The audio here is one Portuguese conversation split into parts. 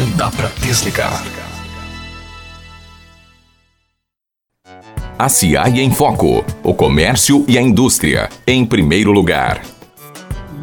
Não dá para desligar. A CIAI em Foco. O comércio e a indústria. Em primeiro lugar.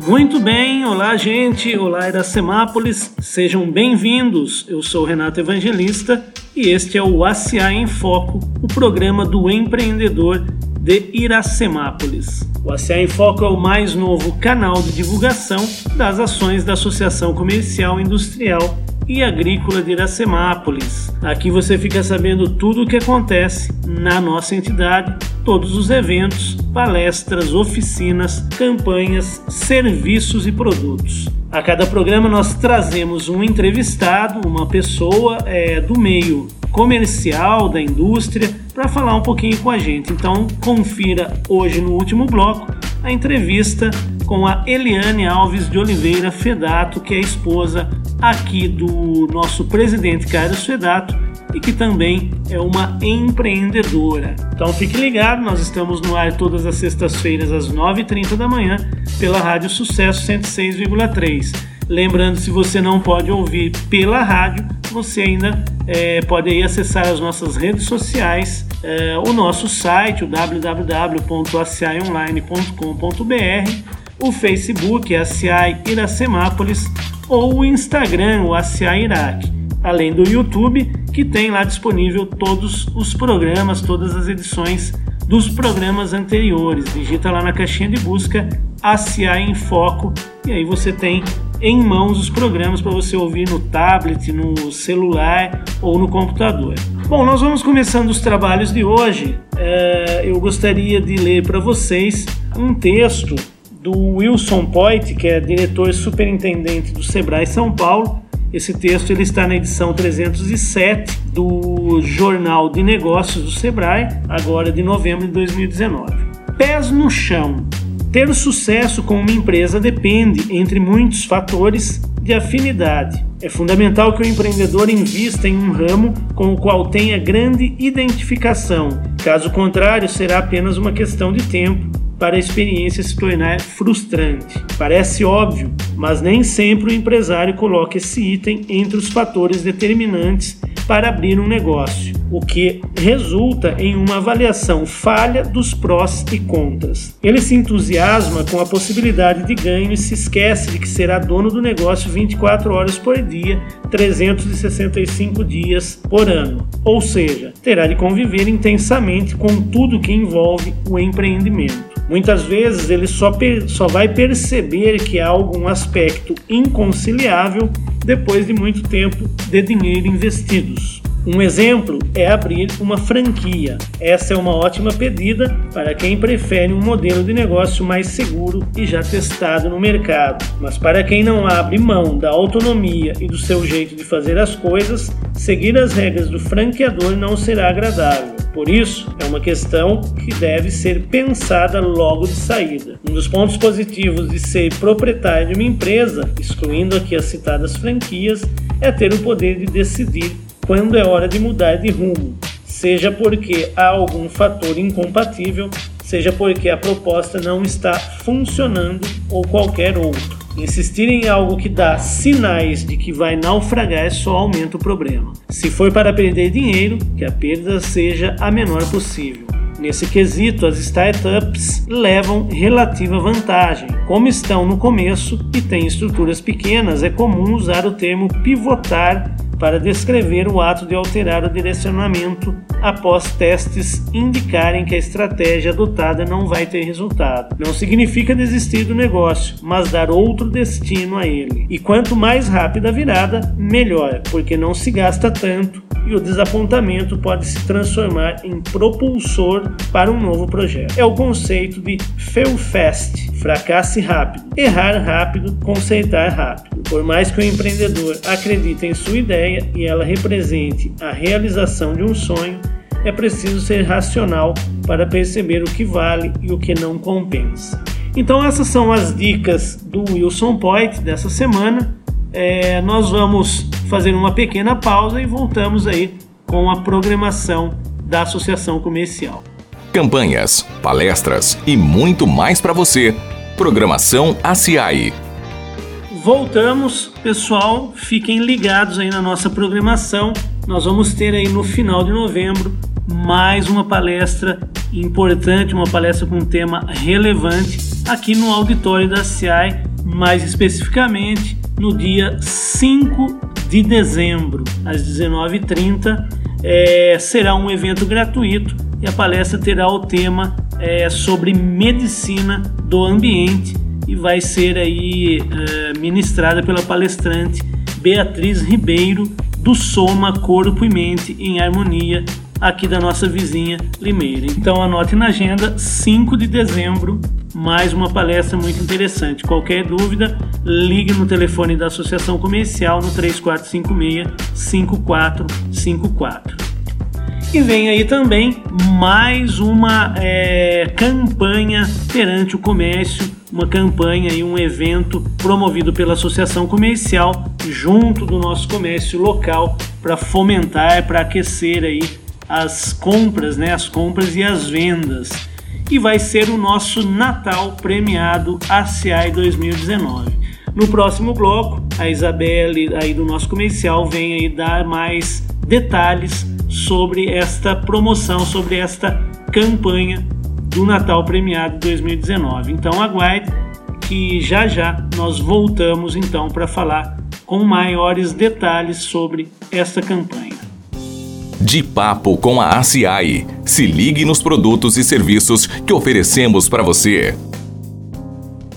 Muito bem, olá gente, olá Iracemápolis, sejam bem-vindos. Eu sou Renato Evangelista e este é o ACA em Foco, o programa do empreendedor de Iracemápolis. O ACA em Foco é o mais novo canal de divulgação das ações da Associação Comercial Industrial e Agrícola de Iracemápolis. Aqui você fica sabendo tudo o que acontece na nossa entidade, todos os eventos, palestras, oficinas, campanhas, serviços e produtos. A cada programa nós trazemos um entrevistado, uma pessoa é, do meio comercial, da indústria, para falar um pouquinho com a gente. Então confira hoje no último bloco a entrevista com a Eliane Alves de Oliveira Fedato, que é esposa aqui do nosso presidente Carlos Fedato e que também é uma empreendedora. Então fique ligado, nós estamos no ar todas as sextas-feiras às 9h30 da manhã pela Rádio Sucesso 106,3. Lembrando, se você não pode ouvir pela rádio, você ainda é, pode aí acessar as nossas redes sociais, é, o nosso site, o www.acionline.com.br, o Facebook, ACI Iracemápolis, ou o Instagram, o ACI Iraque, além do YouTube, que tem lá disponível todos os programas, todas as edições dos programas anteriores. Digita lá na caixinha de busca ACI em Foco e aí você tem em mãos os programas para você ouvir no tablet, no celular ou no computador. Bom, nós vamos começando os trabalhos de hoje. É, eu gostaria de ler para vocês um texto do Wilson Poit, que é diretor superintendente do Sebrae São Paulo. Esse texto ele está na edição 307 do Jornal de Negócios do Sebrae, agora de novembro de 2019. Pés no chão. Ter sucesso com uma empresa depende, entre muitos fatores, de afinidade. É fundamental que o empreendedor invista em um ramo com o qual tenha grande identificação. Caso contrário, será apenas uma questão de tempo para a experiência se tornar frustrante. Parece óbvio, mas nem sempre o empresário coloca esse item entre os fatores determinantes para abrir um negócio, o que resulta em uma avaliação falha dos prós e contras. Ele se entusiasma com a possibilidade de ganho e se esquece de que será dono do negócio 24 horas por dia, 365 dias por ano. Ou seja, terá de conviver intensamente com tudo que envolve o empreendimento. Muitas vezes ele só, só vai perceber que há algum aspecto inconciliável depois de muito tempo de dinheiro investidos. Um exemplo é abrir uma franquia. Essa é uma ótima pedida para quem prefere um modelo de negócio mais seguro e já testado no mercado. Mas para quem não abre mão da autonomia e do seu jeito de fazer as coisas, seguir as regras do franqueador não será agradável. Por isso, é uma questão que deve ser pensada logo de saída. Um dos pontos positivos de ser proprietário de uma empresa, excluindo aqui as citadas franquias, é ter o poder de decidir quando é hora de mudar de rumo, seja porque há algum fator incompatível, seja porque a proposta não está funcionando ou qualquer outro. Insistir em algo que dá sinais de que vai naufragar só aumenta o problema. Se for para perder dinheiro, que a perda seja a menor possível. Nesse quesito, as startups levam relativa vantagem. Como estão no começo e têm estruturas pequenas, é comum usar o termo pivotar para descrever o ato de alterar o direcionamento após testes indicarem que a estratégia adotada não vai ter resultado. Não significa desistir do negócio, mas dar outro destino a ele. E quanto mais rápida a virada, melhor, porque não se gasta tanto e o desapontamento pode se transformar em propulsor para um novo projeto. É o conceito de fail fast, fracasse rápido, errar rápido, consertar rápido. Por mais que o empreendedor acredite em sua ideia e ela represente a realização de um sonho, é preciso ser racional para perceber o que vale e o que não compensa. Então essas são as dicas do Wilson Point dessa semana. É, nós vamos fazer uma pequena pausa e voltamos aí com a programação da Associação Comercial. Campanhas, palestras e muito mais para você. Programação ACI. Voltamos pessoal, fiquem ligados aí na nossa programação. Nós vamos ter aí no final de novembro mais uma palestra importante, uma palestra com um tema relevante aqui no auditório da CIAI, mais especificamente no dia 5 de dezembro, às 19h30. É, será um evento gratuito e a palestra terá o tema é, sobre medicina do ambiente e vai ser aí é, ministrada pela palestrante Beatriz Ribeiro do Soma Corpo e Mente em Harmonia aqui da nossa vizinha Limeira. Então anote na agenda 5 de dezembro, mais uma palestra muito interessante. Qualquer dúvida, ligue no telefone da Associação Comercial no 3456 5454. E vem aí também mais uma é, campanha perante o comércio, uma campanha e um evento promovido pela Associação Comercial junto do nosso comércio local para fomentar, para aquecer aí as compras, né, as compras e as vendas. E vai ser o nosso Natal premiado ACI 2019. No próximo bloco, a Isabelle aí do nosso comercial vem aí dar mais detalhes sobre esta promoção, sobre esta campanha do Natal Premiado 2019. Então aguarde que já já nós voltamos então para falar com maiores detalhes sobre esta campanha. De papo com a ACI. Se ligue nos produtos e serviços que oferecemos para você.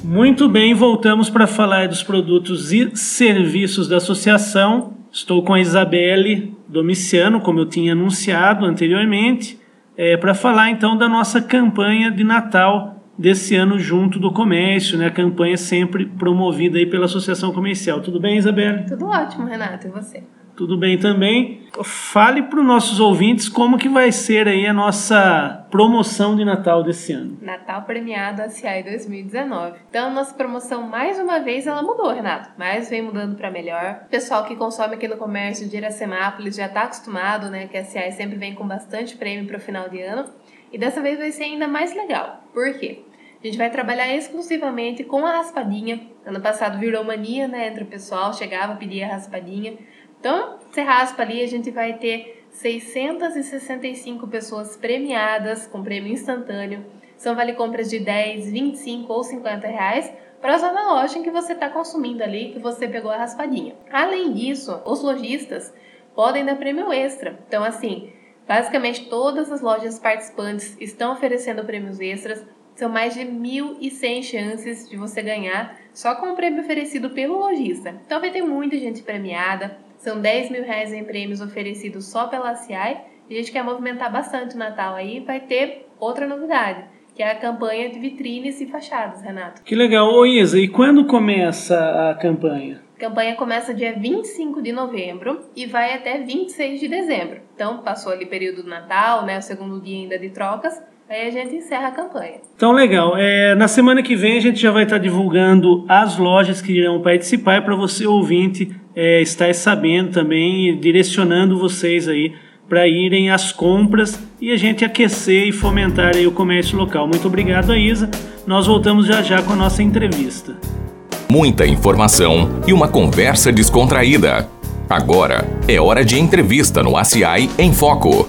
Muito bem, voltamos para falar dos produtos e serviços da associação. Estou com a Isabelle Domiciano, como eu tinha anunciado anteriormente, é, para falar então da nossa campanha de Natal desse ano junto do comércio, né? A campanha sempre promovida aí pela Associação Comercial. Tudo bem, Isabelle? Tudo ótimo, Renato. E você? Tudo bem também. Fale para os nossos ouvintes como que vai ser aí a nossa promoção de Natal desse ano. Natal premiado ACI 2019. Então, nossa promoção, mais uma vez, ela mudou, Renato. Mas vem mudando para melhor. O pessoal que consome aqui no comércio de Iracemápolis já está acostumado, né? Que a ACI sempre vem com bastante prêmio para o final de ano. E dessa vez vai ser ainda mais legal. Por quê? A gente vai trabalhar exclusivamente com a raspadinha. Ano passado virou mania, né? Entre o pessoal, chegava, pedia a raspadinha. Então, você raspa ali, a gente vai ter 665 pessoas premiadas com prêmio instantâneo. São vale compras de 10, 25 ou 50 reais para usar na loja em que você está consumindo ali, que você pegou a raspadinha. Além disso, os lojistas podem dar prêmio extra. Então, assim, basicamente todas as lojas participantes estão oferecendo prêmios extras. São mais de 1.100 chances de você ganhar só com o prêmio oferecido pelo lojista. Então vai ter muita gente premiada. São 10 mil reais em prêmios oferecidos só pela CI. E a gente quer movimentar bastante o Natal aí. Vai ter outra novidade, que é a campanha de vitrines e fachadas, Renato. Que legal. Ô Isa, e quando começa a campanha? A campanha começa dia 25 de novembro e vai até 26 de dezembro. Então, passou ali o período do Natal, né, o segundo dia ainda de trocas, Aí a gente encerra a campanha. Então, legal. É, na semana que vem a gente já vai estar divulgando as lojas que irão participar para você, ouvinte, é, estar sabendo também e direcionando vocês aí para irem às compras e a gente aquecer e fomentar aí o comércio local. Muito obrigado, Isa. Nós voltamos já já com a nossa entrevista. Muita informação e uma conversa descontraída. Agora é hora de entrevista no ACI em Foco.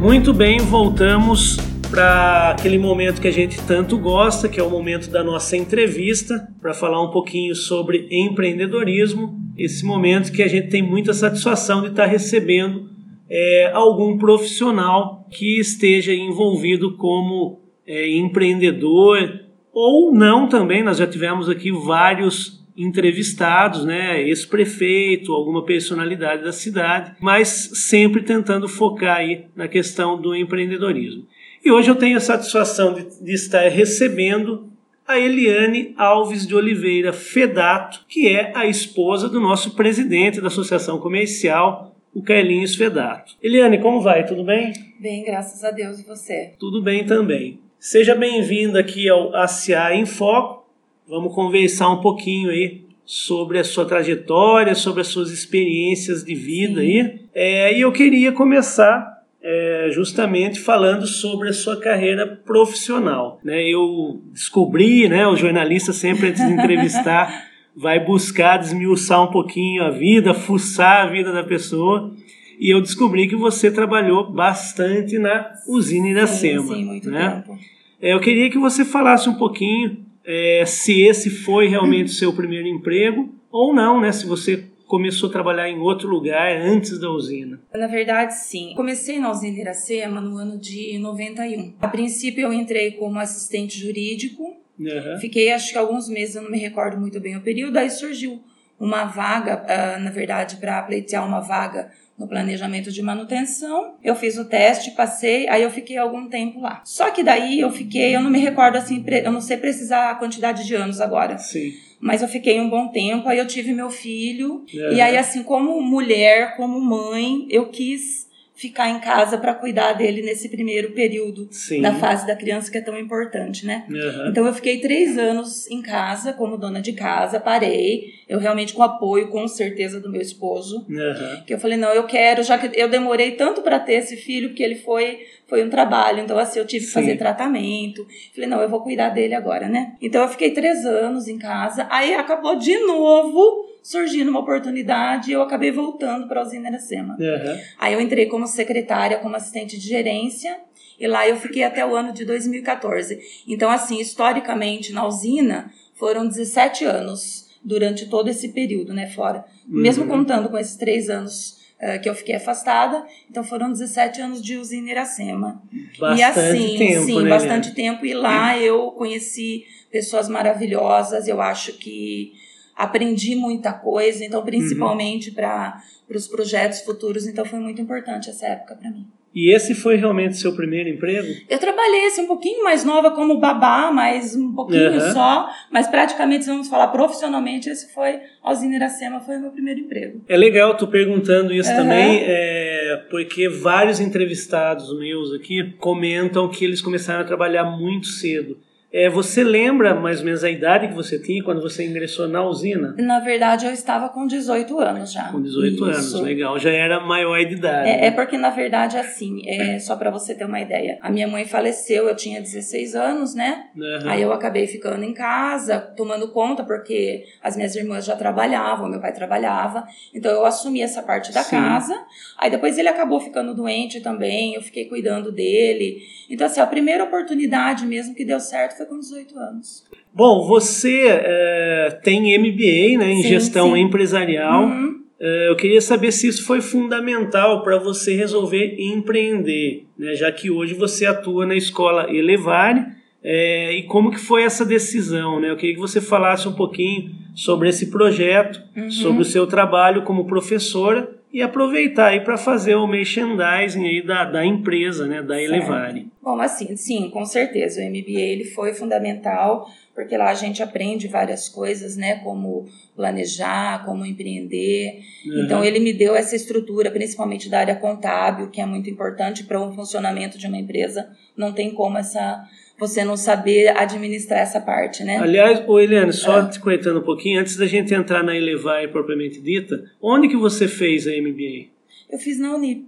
Muito bem, voltamos para aquele momento que a gente tanto gosta, que é o momento da nossa entrevista, para falar um pouquinho sobre empreendedorismo. Esse momento que a gente tem muita satisfação de estar tá recebendo é, algum profissional que esteja envolvido como é, empreendedor ou não também. Nós já tivemos aqui vários entrevistados, né, ex-prefeito, alguma personalidade da cidade, mas sempre tentando focar aí na questão do empreendedorismo. E hoje eu tenho a satisfação de, de estar recebendo a Eliane Alves de Oliveira Fedato, que é a esposa do nosso presidente da Associação Comercial, o Carlinhos Fedato. Eliane, como vai? Tudo bem? Bem, graças a Deus. E você? Tudo bem também. Seja bem-vinda aqui ao ACA em Foco. Vamos conversar um pouquinho aí sobre a sua trajetória, sobre as suas experiências de vida Sim. aí. É, e eu queria começar é, justamente falando sobre a sua carreira profissional. Né? Eu descobri, né, o jornalista sempre antes de entrevistar vai buscar desmiuçar um pouquinho a vida, fuçar a vida da pessoa. E eu descobri que você trabalhou bastante na usina Iracema. Sim, sim muito né? tempo. É, eu queria que você falasse um pouquinho é, se esse foi realmente o seu primeiro emprego ou não, né? Se você começou a trabalhar em outro lugar antes da usina. Na verdade, sim. Comecei na usina Iracema no ano de 91. A princípio, eu entrei como assistente jurídico. Uhum. Fiquei, acho que alguns meses, eu não me recordo muito bem o período. Aí surgiu uma vaga, uh, na verdade, para pleitear uma vaga no planejamento de manutenção. Eu fiz o teste, passei, aí eu fiquei algum tempo lá. Só que daí eu fiquei, eu não me recordo assim, eu não sei precisar a quantidade de anos agora. Sim. Mas eu fiquei um bom tempo, aí eu tive meu filho. Uhum. E aí, assim, como mulher, como mãe, eu quis ficar em casa para cuidar dele nesse primeiro período Sim. da fase da criança que é tão importante, né? Uhum. Então eu fiquei três anos em casa como dona de casa, parei, eu realmente com apoio, com certeza do meu esposo, Uhum. que eu falei não, eu quero, já que eu demorei tanto para ter esse filho, porque ele foi foi um trabalho, então assim eu tive que Sim. fazer tratamento, falei não, eu vou cuidar dele agora, né? Então eu fiquei três anos em casa, aí acabou de novo surgindo uma oportunidade e eu acabei voltando para a usina Iracema. Uhum. Aí eu entrei como secretária, como assistente de gerência, e lá eu fiquei até o ano de 2014. Então, assim, historicamente, na usina, foram 17 anos durante todo esse período, né, fora. Mesmo Uhum. contando com esses três anos eh, que eu fiquei afastada, então foram 17 anos de usina Iracema. Bastante e assim, tempo, sim, né, bastante Helena? tempo. E lá eu conheci pessoas maravilhosas, eu acho que aprendi muita coisa, então principalmente para os projetos futuros, então foi muito importante essa época para mim. E esse foi realmente seu primeiro emprego? Eu trabalhei assim, um pouquinho mais nova como babá, mas um pouquinho Aham. só, mas praticamente, se vamos falar profissionalmente, esse foi, a usina Iracema foi o meu primeiro emprego. É legal, tô perguntando isso Aham. também, é, porque vários entrevistados meus aqui comentam que eles começaram a trabalhar muito cedo. É, você lembra mais ou menos a idade que você tinha quando você ingressou na usina? Na verdade, eu estava com 18 anos já. Com 18 anos, Isso. legal. Já era maior de idade. É, né? é porque, na verdade, assim, é, só para você ter uma ideia. A minha mãe faleceu, eu tinha 16 anos, né? Aham. Aí eu acabei ficando em casa, tomando conta, porque as minhas irmãs já trabalhavam, meu pai trabalhava. Então eu assumi essa parte da Sim. casa. Aí depois ele acabou ficando doente também, eu fiquei cuidando dele. Então, assim, a primeira oportunidade mesmo que deu certo foi com 18 anos. Bom, você é, tem MBA né, em Sim, gestão sim. empresarial. Uhum. É, eu queria saber se isso foi fundamental para você resolver empreender, né, já que hoje você atua na escola Elevare. é, e como que foi essa decisão? Né? Eu queria que você falasse um pouquinho sobre esse projeto, Uhum. sobre o seu trabalho como professora e aproveitar aí para fazer o merchandising aí da, da empresa, né, da Certo. Elevare. Bom, assim, sim, com certeza. O MBA ele foi fundamental, porque lá a gente aprende várias coisas, né? Como planejar, como empreender. Então, ele me deu essa estrutura, principalmente da área contábil, que é muito importante para o funcionamento de uma empresa. Não tem como essa você não saber administrar essa parte, né? Aliás, ô Eliane, só Ah. te cortando um pouquinho, antes da gente entrar na Elevare propriamente dita, onde que você fez a MBA? Eu fiz na Unip.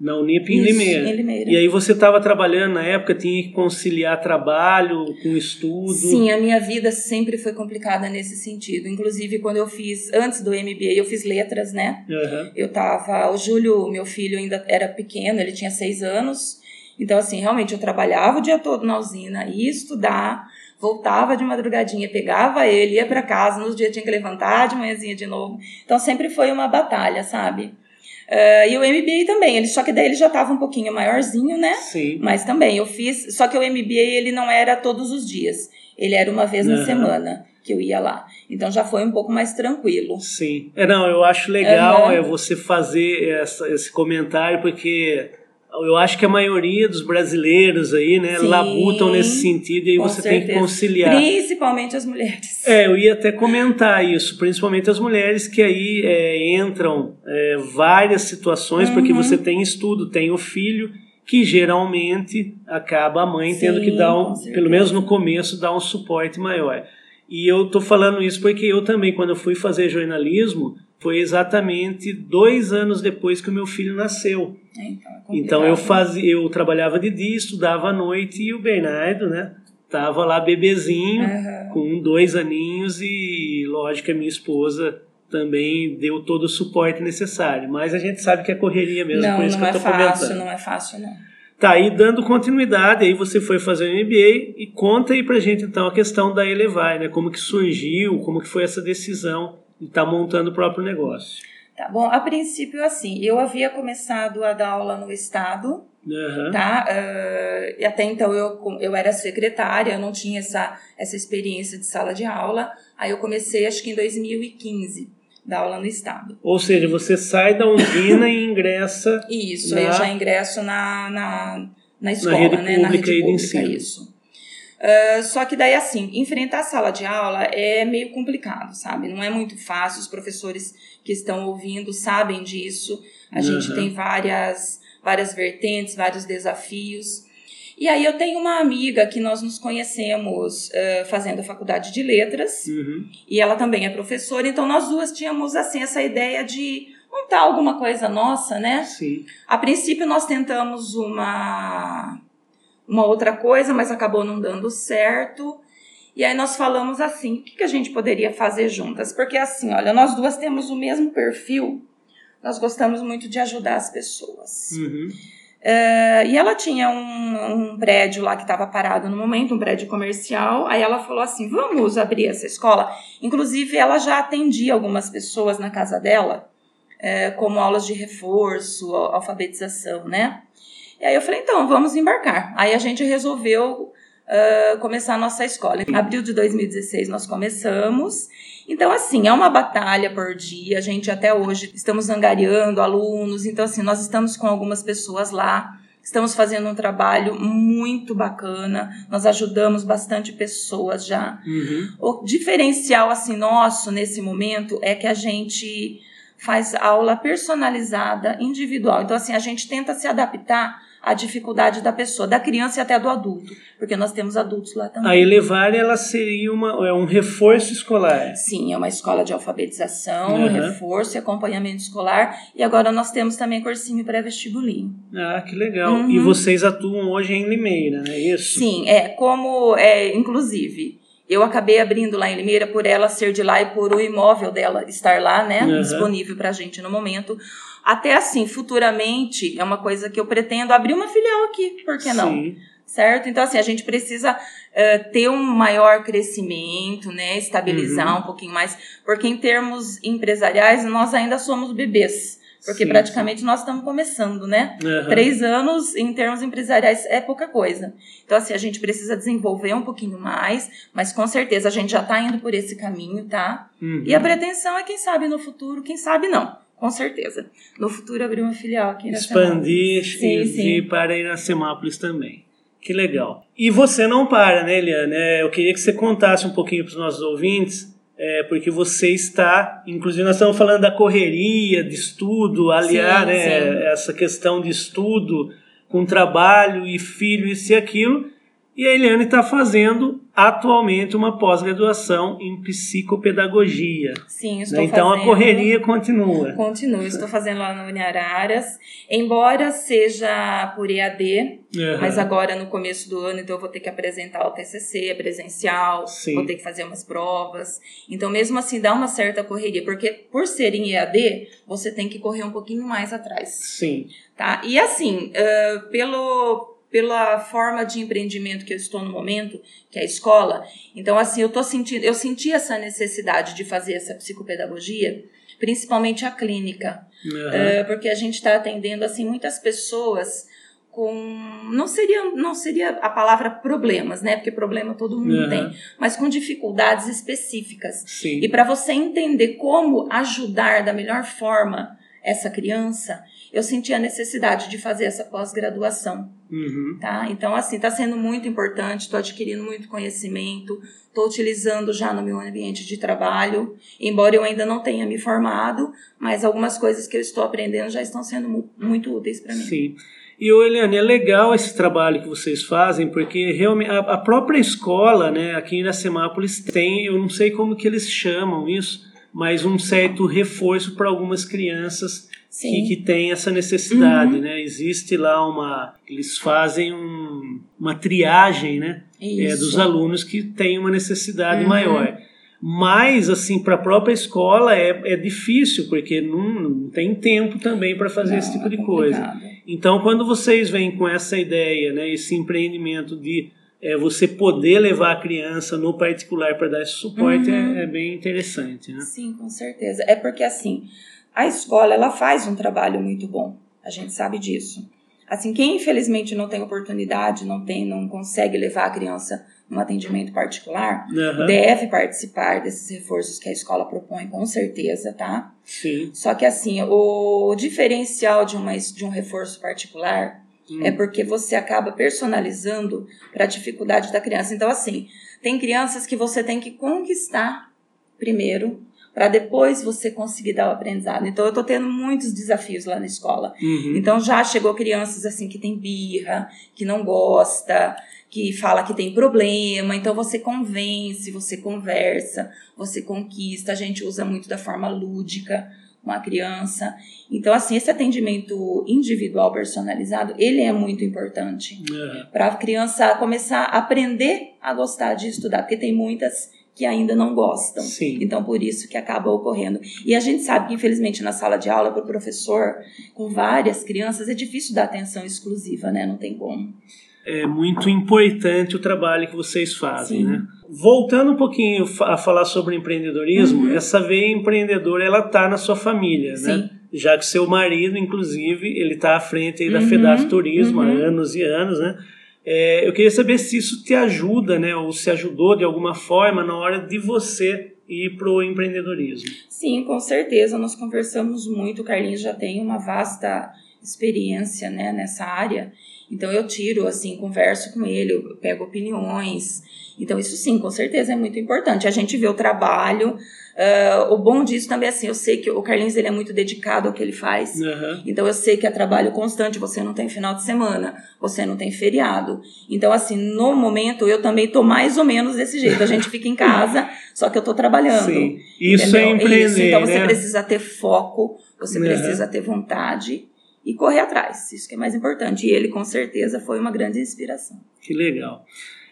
Na Unip em Isso, Limeira. em Limeira. E aí você estava trabalhando na época, tinha que conciliar trabalho com estudo. Sim, a minha vida sempre foi complicada nesse sentido. Inclusive, quando eu fiz, antes do MBA, eu fiz letras, né? Aham. Eu tava. O Júlio, meu filho, ainda era pequeno, ele tinha seis anos. Então, assim, realmente eu trabalhava o dia todo na usina, ia estudar, voltava de madrugadinha, pegava ele, ia para casa, nos dias tinha que levantar de manhãzinha de novo. Então, sempre foi uma batalha, sabe? Ah, e o MBA também, ele, só que daí ele já tava um pouquinho maiorzinho, né? Sim. Mas também eu fiz, só que o MBA ele não era todos os dias. Ele era uma vez na Aham. semana que eu ia lá. Então já foi um pouco mais tranquilo. Sim. É, não, eu acho legal Aham. é você fazer essa- esse comentário, porque eu acho que a maioria dos brasileiros aí, né, Sim, labutam nesse sentido e aí você tem que certeza. conciliar. Principalmente as mulheres. É, eu ia até comentar isso, principalmente as mulheres que aí é, entram é, várias situações, porque Uhum. você tem estudo, tem o filho, que geralmente acaba a mãe tendo Sim, que dar, um, certeza. pelo menos no começo, dar um suporte maior. E eu tô falando isso porque eu também, quando eu fui fazer jornalismo, foi exatamente dois anos depois que o meu filho nasceu. É, Então, é Então eu fazia, eu trabalhava de dia, estudava à noite e o Bernardo, né, tava lá bebezinho, Aham. com dois aninhos e lógico que a minha esposa também deu todo o suporte necessário, mas a gente sabe que é correria mesmo, não, por isso não que eu é tô fácil, comentando. não é fácil, não. Tá, aí dando continuidade, aí você foi fazer o MBA e conta aí pra gente então a questão da Elevai, né? Como que surgiu, como que foi essa decisão de estar montando o próprio negócio. Tá bom, a princípio, assim, eu havia começado a dar aula no Estado, Aham. tá? Ah, e até então eu, eu era secretária, eu não tinha essa, essa experiência de sala de aula. Aí eu comecei, acho que em 2015, dar aula no Estado. Ou seja, você sai da Undina e ingressa Isso, Na- aí eu já ingresso na, na, na escola, rede né? Na pública rede aí de pública, ensino. isso. Ah, só que daí, assim, enfrentar a sala de aula é meio complicado, sabe? Não é muito fácil, os professores que estão ouvindo sabem disso. A gente Uhum. tem várias, várias vertentes, vários desafios. E aí eu tenho uma amiga que nós nos conhecemos ah, fazendo a faculdade de letras Uhum. e ela também é professora, então nós duas tínhamos assim essa ideia de montar alguma coisa nossa, né? Sim. A princípio nós tentamos uma uma outra coisa, mas acabou não dando certo. E aí nós falamos assim, o que, que a gente poderia fazer juntas? Porque assim, olha, nós duas temos o mesmo perfil. Nós gostamos muito de ajudar as pessoas. Uhum. É, e ela tinha um, um prédio lá que estava parado no momento, um prédio comercial. Aí ela falou assim: vamos abrir essa escola. Inclusive, ela já atendia algumas pessoas na casa dela, é, como aulas de reforço, al- alfabetização, né? E aí eu falei: então, vamos embarcar. Aí a gente resolveu ah, começar a nossa escola. Em abril de 2016 nós começamos. Então, assim, é uma batalha por dia. A gente até hoje estamos angariando alunos. Então, assim, nós estamos com algumas pessoas lá. Estamos fazendo um trabalho muito bacana. Nós ajudamos bastante pessoas já. Uhum. O diferencial, assim, nosso nesse momento é que a gente faz aula personalizada, individual. Então, assim, a gente tenta se adaptar à dificuldade da pessoa, da criança e até do adulto. Porque nós temos adultos lá também. A Elevar ela seria uma, é um reforço escolar. Sim, é uma escola de alfabetização, Uhum. reforço e acompanhamento escolar. E agora nós temos também cursinho pré-vestibulinho. Ah, que legal. Uhum. E vocês atuam hoje em Limeira, não é isso? Sim, é como, é, inclusive, eu acabei abrindo lá em Limeira por ela ser de lá e por o imóvel dela estar lá, né, Uhum. disponível pra gente no momento. Até assim, futuramente, é uma coisa que eu pretendo abrir uma filial aqui, por que não? Sim. certo? Então, assim, a gente precisa eh, ter um maior crescimento, né? Estabilizar Uhum. um pouquinho mais, porque em termos empresariais, nós ainda somos bebês. Porque Sim, praticamente nós estamos começando, né? Aham. Três anos em termos empresariais é pouca coisa. Então, assim, a gente precisa desenvolver um pouquinho mais, mas com certeza a gente já está indo por esse caminho, tá? Uhum. E a pretensão é, quem sabe, no futuro, quem sabe não. Com certeza. No futuro, abrir uma filial aqui na expandir Sim, e sim. vir para Iracemápolis também. Que legal. E você não para, né, Eliane? É, Eu queria que você contasse um pouquinho para os nossos ouvintes, é, porque você está, inclusive nós estamos falando da correria, de estudo, aliar Sim, né, essa questão de estudo com trabalho e filho, isso e aquilo. E a Eliane está fazendo atualmente uma pós-graduação em psicopedagogia. Sim, estou né? Então a fazendo- correria continua. Continuo, estou fazendo lá no Uniararas, embora seja por EAD, Aham. mas agora no começo do ano, então eu vou ter que apresentar o TCC presencial, Sim. vou ter que fazer umas provas. Então, mesmo assim, dá uma certa correria, porque por ser em EAD, você tem que correr um pouquinho mais atrás, Sim. tá? E assim, ah, pelo pela forma de empreendimento que eu estou no momento, que é a escola, então assim, eu tô sentindo, eu senti essa necessidade de fazer essa psicopedagogia, principalmente a clínica, é, porque a gente está atendendo assim muitas pessoas com não seria não seria a palavra problemas, né? Porque problema todo mundo Aham. tem, mas com dificuldades específicas. Sim. E para você entender como ajudar da melhor forma essa criança, eu senti a necessidade de fazer essa pós-graduação, Uhum. tá? Então assim, está sendo muito importante, estou adquirindo muito conhecimento, estou utilizando já no meu ambiente de trabalho, embora eu ainda não tenha me formado, mas algumas coisas que eu estou aprendendo já estão sendo mu- muito úteis para mim. Sim. E, Eliane, é legal esse trabalho que vocês fazem, porque realmente a, a própria escola, né, aqui em Iracemápolis, tem, eu não sei como que eles chamam isso, mas um certo reforço para algumas crianças que, que têm essa necessidade, Uhum. né? Existe lá uma... Eles fazem um, uma triagem, né? é, dos alunos que têm uma necessidade Uhum. maior. Mas, assim, para a própria escola é, é difícil, porque não, não tem tempo também para fazer Não, esse tipo é de coisa. Então, quando vocês vêm com essa ideia, né, esse empreendimento de é, você poder levar a criança no particular para dar esse suporte, Uhum. é, é bem interessante, né? Sim, com certeza. É porque assim, a escola ela faz um trabalho muito bom. A gente sabe disso. Assim, quem infelizmente não tem oportunidade, não tem, não consegue levar a criança num atendimento particular, Aham, deve participar desses reforços que a escola propõe, com certeza, tá? Sim. Só que assim, o diferencial de, uma, de um reforço particular Hum. é porque você acaba personalizando para a dificuldade da criança. Então, assim, tem crianças que você tem que conquistar primeiro para depois você conseguir dar o aprendizado. Então, eu tô tendo muitos desafios lá na escola. Uhum. Então, já chegou crianças assim que tem birra, que não gosta, que fala que tem problema. Então, você convence, você conversa, você conquista. A gente usa muito da forma lúdica com a criança. Então, assim, esse atendimento individual personalizado, ele é muito importante Aham. para a criança começar a aprender a gostar de estudar, porque tem muitas que ainda não gostam. Sim. Então, por isso que acaba ocorrendo. E a gente sabe que, infelizmente, na sala de aula, para o professor, com várias crianças, é difícil dar atenção exclusiva, né? Não tem como. É muito importante o trabalho que vocês fazem, Sim. né? Voltando um pouquinho a falar sobre empreendedorismo, Uhum. essa veia empreendedora ela tá na sua família, né? Sim. Já que seu marido, inclusive, ele tá à frente aí da Uhum, FEDAF Turismo há uhum. anos e anos, né? É, eu queria saber se isso te ajuda, né? Ou se ajudou de alguma forma na hora de você ir pro empreendedorismo. Sim, com certeza. Nós conversamos muito. O Carlinhos já tem uma vasta experiência né, nessa área. Então eu tiro, assim, converso com ele, eu pego opiniões. Então isso sim, com certeza é muito importante. A gente vê o trabalho. ah, o bom disso também é assim, eu sei que o Carlinhos ele é muito dedicado ao que ele faz. Aham. Então eu sei que é trabalho constante, você não tem final de semana, você não tem feriado. Então assim, no momento eu também tô mais ou menos desse jeito. A gente fica em casa, só que eu tô trabalhando. Sim. Isso é Entendeu? empreender, Isso, Então você né? precisa ter foco, você Uhum. precisa ter vontade e correr atrás. Isso que é mais importante. E ele com certeza foi uma grande inspiração. Que legal.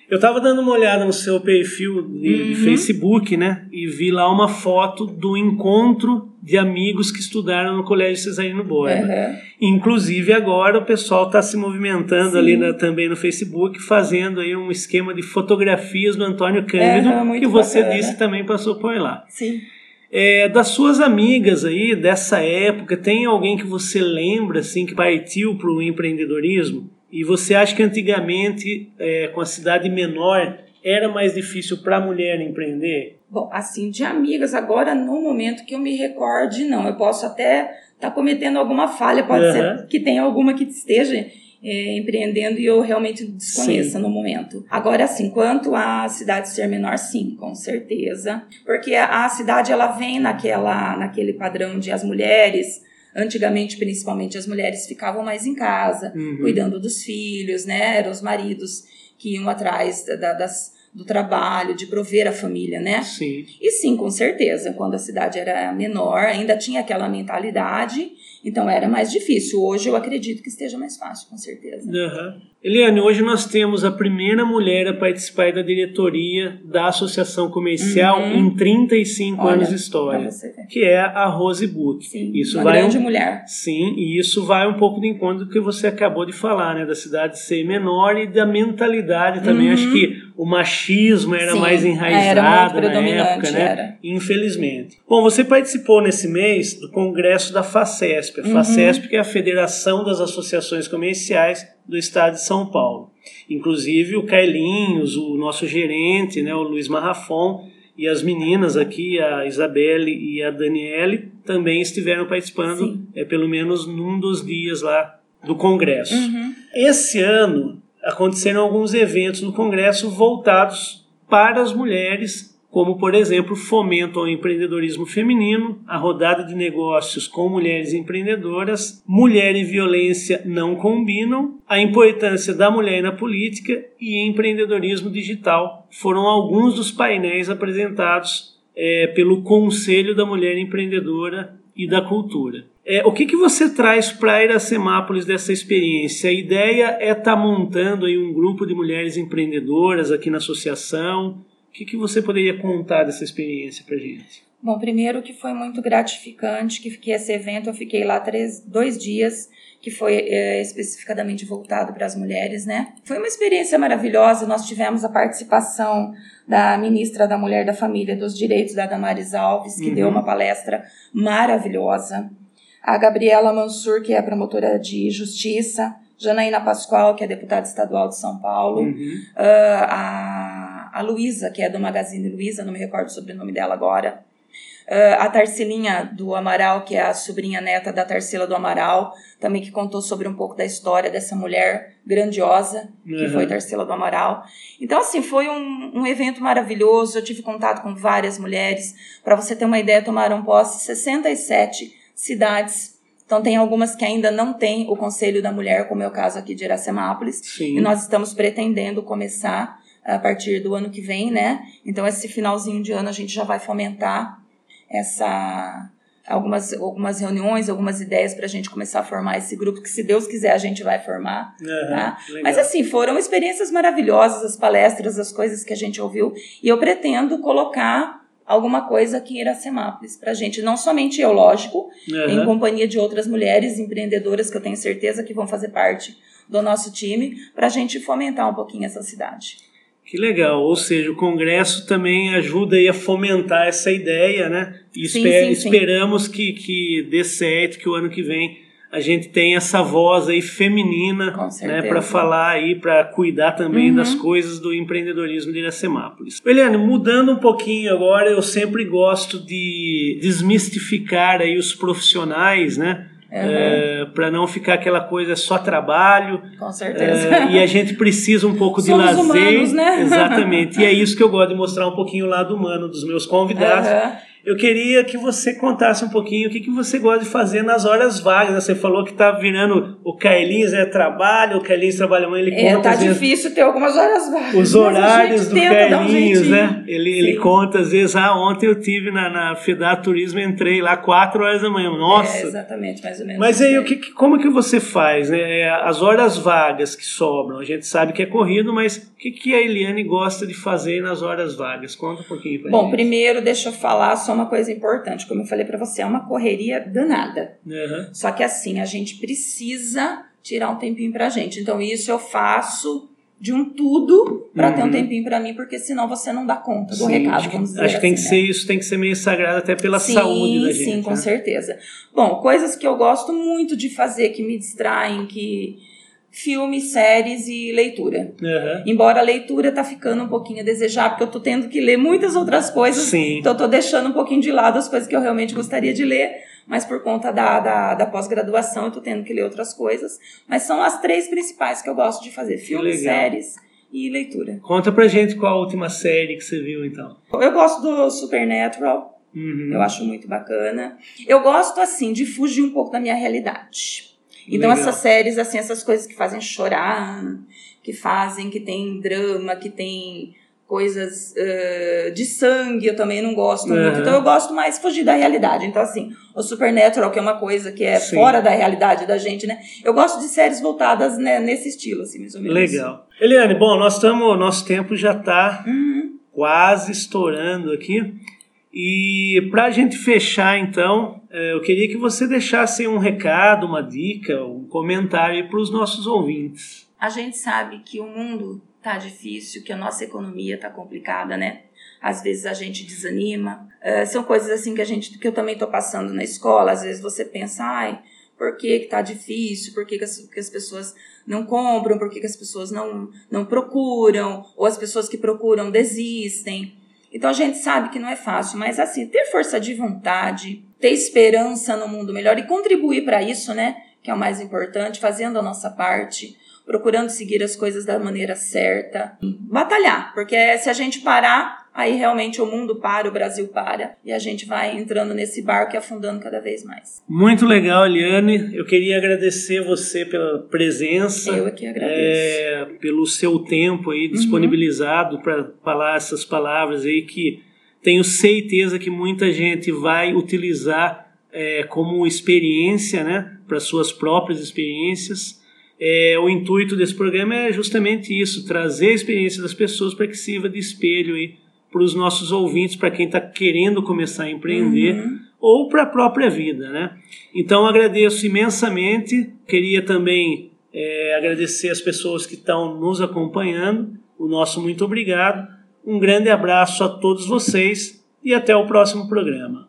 Eu tava dando uma olhada no seu perfil de, de Uhum. Facebook, né? E vi lá uma foto do encontro de amigos que estudaram no Colégio Cesarino Borba. Aham. Inclusive agora o pessoal está se movimentando Sim. ali na- também no Facebook, fazendo aí um esquema de fotografias do Antônio Cândido, muito que você bacana. disse também passou por lá. Sim. É, das suas amigas aí, dessa época, tem alguém que você lembra, assim, que partiu para o empreendedorismo? E você acha que antigamente, é, com a cidade menor, era mais difícil para a mulher empreender? Bom, assim, de amigas, agora no momento que eu me recorde, não. Eu posso até estar cometendo alguma falha, pode Aham. ser que tenha alguma que esteja é, empreendendo e eu realmente desconheça Sim. no momento. Agora, assim, quanto à cidade ser menor, sim, com certeza. Porque a, a cidade, ela vem naquela, naquele padrão de as mulheres, antigamente, principalmente, as mulheres ficavam mais em casa, Uhum. cuidando dos filhos, né? Eram os maridos que iam atrás da- das, do trabalho, de prover a família, né? Sim. E sim, com certeza, quando a cidade era menor, ainda tinha aquela mentalidade, então era mais difícil. Hoje eu acredito que esteja mais fácil, com certeza. Aham. Eliane, hoje nós temos a primeira mulher a participar da diretoria da Associação Comercial Uhum. em 35 Olha, anos de história, que é a Rose Book. Sim, Isso uma vai grande um- mulher. Sim, e isso vai um pouco de encontro do que você acabou de falar, né? Da cidade ser menor e da mentalidade também. Uhum. Acho que o machismo era Sim, mais era enraizado muito na época, né? era. Infelizmente. Bom, você participou nesse mês do congresso da FACESP. A Uhum. FACESP que é a Federação das Associações Comerciais do Estado de São Paulo. Inclusive o Carlinhos, o nosso gerente, né, o Luiz Marrafon, e as meninas aqui, a Isabelle e a Daniele, também estiveram participando, Sim. é, pelo menos num dos dias lá do congresso. Uhum. Esse ano aconteceram alguns eventos no Congresso voltados para as mulheres, como, por exemplo, fomento ao empreendedorismo feminino, a rodada de negócios com mulheres empreendedoras, mulher e violência não combinam, a importância da mulher na política e empreendedorismo digital foram alguns dos painéis apresentados eh, pelo Conselho da Mulher Empreendedora e da Cultura. É, o que, que você traz para Iracemápolis dessa experiência? A ideia é estar montando aí um grupo de mulheres empreendedoras aqui na associação. O que, que você poderia contar dessa experiência para gente? Bom, primeiro que foi muito gratificante, que fiquei esse evento, eu fiquei lá três, dois dias, que foi é, especificadamente voltado para as mulheres, né? Foi uma experiência maravilhosa, nós tivemos a participação da ministra da Mulher da Família dos Direitos, da Damares Alves, que uhum. deu uma palestra maravilhosa. A Gabriela Mansur, que é promotora de justiça, Janaína Pascoal, que é deputada estadual de São Paulo, uhum. uh, a, a Luísa, que é do Magazine Luiza, não me recordo o sobrenome dela agora, Uh, a Tarcilinha do Amaral, que é a sobrinha neta da Tarsila do Amaral, também que contou sobre um pouco da história dessa mulher grandiosa, que uhum. foi Tarsila do Amaral. Então, assim, foi um, um evento maravilhoso. Eu tive contato com várias mulheres. Para você ter uma ideia, tomaram posse 67 cidades. Então, tem algumas que ainda não têm o Conselho da Mulher, como é o caso aqui de Iracemápolis. Sim. E nós estamos pretendendo começar a partir do ano que vem, né? Então, esse finalzinho de ano a gente já vai fomentar essa algumas, algumas reuniões, algumas ideias para a gente começar a formar esse grupo, que se Deus quiser a gente vai formar. Uhum, tá? Mas assim, foram experiências maravilhosas, as palestras, as coisas que a gente ouviu, e eu pretendo colocar alguma coisa aqui em Iracemápolis para a gente, não somente eu, lógico, uhum. em companhia de outras mulheres empreendedoras que eu tenho certeza que vão fazer parte do nosso time, para a gente fomentar um pouquinho essa cidade. Que legal, ou seja, o Congresso também ajuda a fomentar essa ideia, né? E sim, esper sim, sim. esperamos que, que dê certo, que o ano que vem a gente tenha essa voz aí feminina, né, para falar aí, para cuidar também uhum. das coisas do empreendedorismo de Iracemápolis. Eliane, mudando um pouquinho agora, eu sempre gosto de desmistificar aí os profissionais, né? É, para não ficar aquela coisa só trabalho. Com certeza. É, e a gente precisa um pouco de lazer. Humanos, né? Exatamente. E é isso que eu gosto de mostrar um pouquinho o lado humano dos meus convidados. Uhum eu queria que você contasse um pouquinho o que, que você gosta de fazer nas horas vagas. Né? Você falou que está virando o Carlinhos é trabalho, o Carlinhos trabalha muito, ele é, conta. É, tá difícil ter algumas horas vagas. Os horários do Carlinhos, um né? Ele, ele conta, às vezes, ah, ontem eu tive na, na FEDA Turismo, entrei lá 4 horas da manhã. Nossa! É, exatamente, mais ou menos. Mas aí, o que, como que você faz? Né? É, as horas vagas que sobram, a gente sabe que é corrido, mas que, que a Eliane gosta de fazer nas horas vagas? Conta um pouquinho pra Bom, gente. primeiro, deixa eu falar só uma coisa importante, como eu falei para você, é uma correria danada. Uhum. Só que assim, a gente precisa tirar um tempinho pra gente. Então, isso eu faço de um tudo para uhum. ter um uhum. tempinho para mim, porque senão você não dá conta do sim, recado, vamos dizer Acho que assim, tem que né? ser isso, tem que ser meio sagrado até pela sim, saúde da gente. Sim, com né? certeza. Bom, coisas que eu gosto muito de fazer, que me distraem, que filmes, séries e leitura. Uhum. Embora a leitura tá ficando um pouquinho a desejar, porque eu tô tendo que ler muitas outras coisas. Sim. Então eu tô deixando um pouquinho de lado as coisas que eu realmente gostaria de ler, mas por conta da, da, da pós-graduação eu tô tendo que ler outras coisas. Mas são as três principais que eu gosto de fazer: filmes, séries e leitura. Conta pra gente qual a última série que você viu, então. Eu gosto do Supernatural. Uhum. Eu acho muito bacana. Eu gosto, assim, de fugir um pouco da minha realidade. Então Legal. essas séries, assim, essas coisas que fazem chorar, que fazem, que tem drama, que tem coisas uh, de sangue, eu também não gosto uhum. muito. Então eu gosto mais fugir da realidade. Então, assim, o Supernatural, que é uma coisa que é Sim. fora da realidade da gente, né? Eu gosto de séries voltadas né, nesse estilo, assim, mais ou menos. Legal. Eliane, bom, nós estamos, nosso tempo já está uhum. quase estourando aqui. E para a gente fechar, então, é, eu queria que você deixasse um recado, uma dica, um comentário para os nossos ouvintes. A gente sabe que o mundo tá difícil, que a nossa economia tá complicada, né? Às vezes a gente desanima. É, são coisas assim que a gente, que eu também tô passando na escola. Às vezes você pensa, ai, por que, que tá difícil? Por que, que, as, que as pessoas não compram? Por que, que as pessoas não, não procuram? Ou as pessoas que procuram desistem? Então a gente sabe que não é fácil, mas assim, ter força de vontade, ter esperança no mundo melhor e contribuir para isso, né? Que é o mais importante, fazendo a nossa parte, procurando seguir as coisas da maneira certa, batalhar, porque se a gente parar, aí realmente o mundo para, o Brasil para, e a gente vai entrando nesse barco e afundando cada vez mais. Muito legal, Eliane. Eu queria agradecer você pela presença. Eu aqui agradeço. É, pelo seu tempo aí disponibilizado uhum. para falar essas palavras aí que tenho certeza que muita gente vai utilizar é, como experiência, né, para suas próprias experiências. É, o intuito desse programa é justamente isso, trazer a experiência das pessoas para que sirva de espelho aí para os nossos ouvintes, para quem está querendo começar a empreender uhum. ou para a própria vida, né? Então agradeço imensamente. Queria também é, agradecer as pessoas que estão nos acompanhando. O nosso muito obrigado. Um grande abraço a todos vocês e até o próximo programa.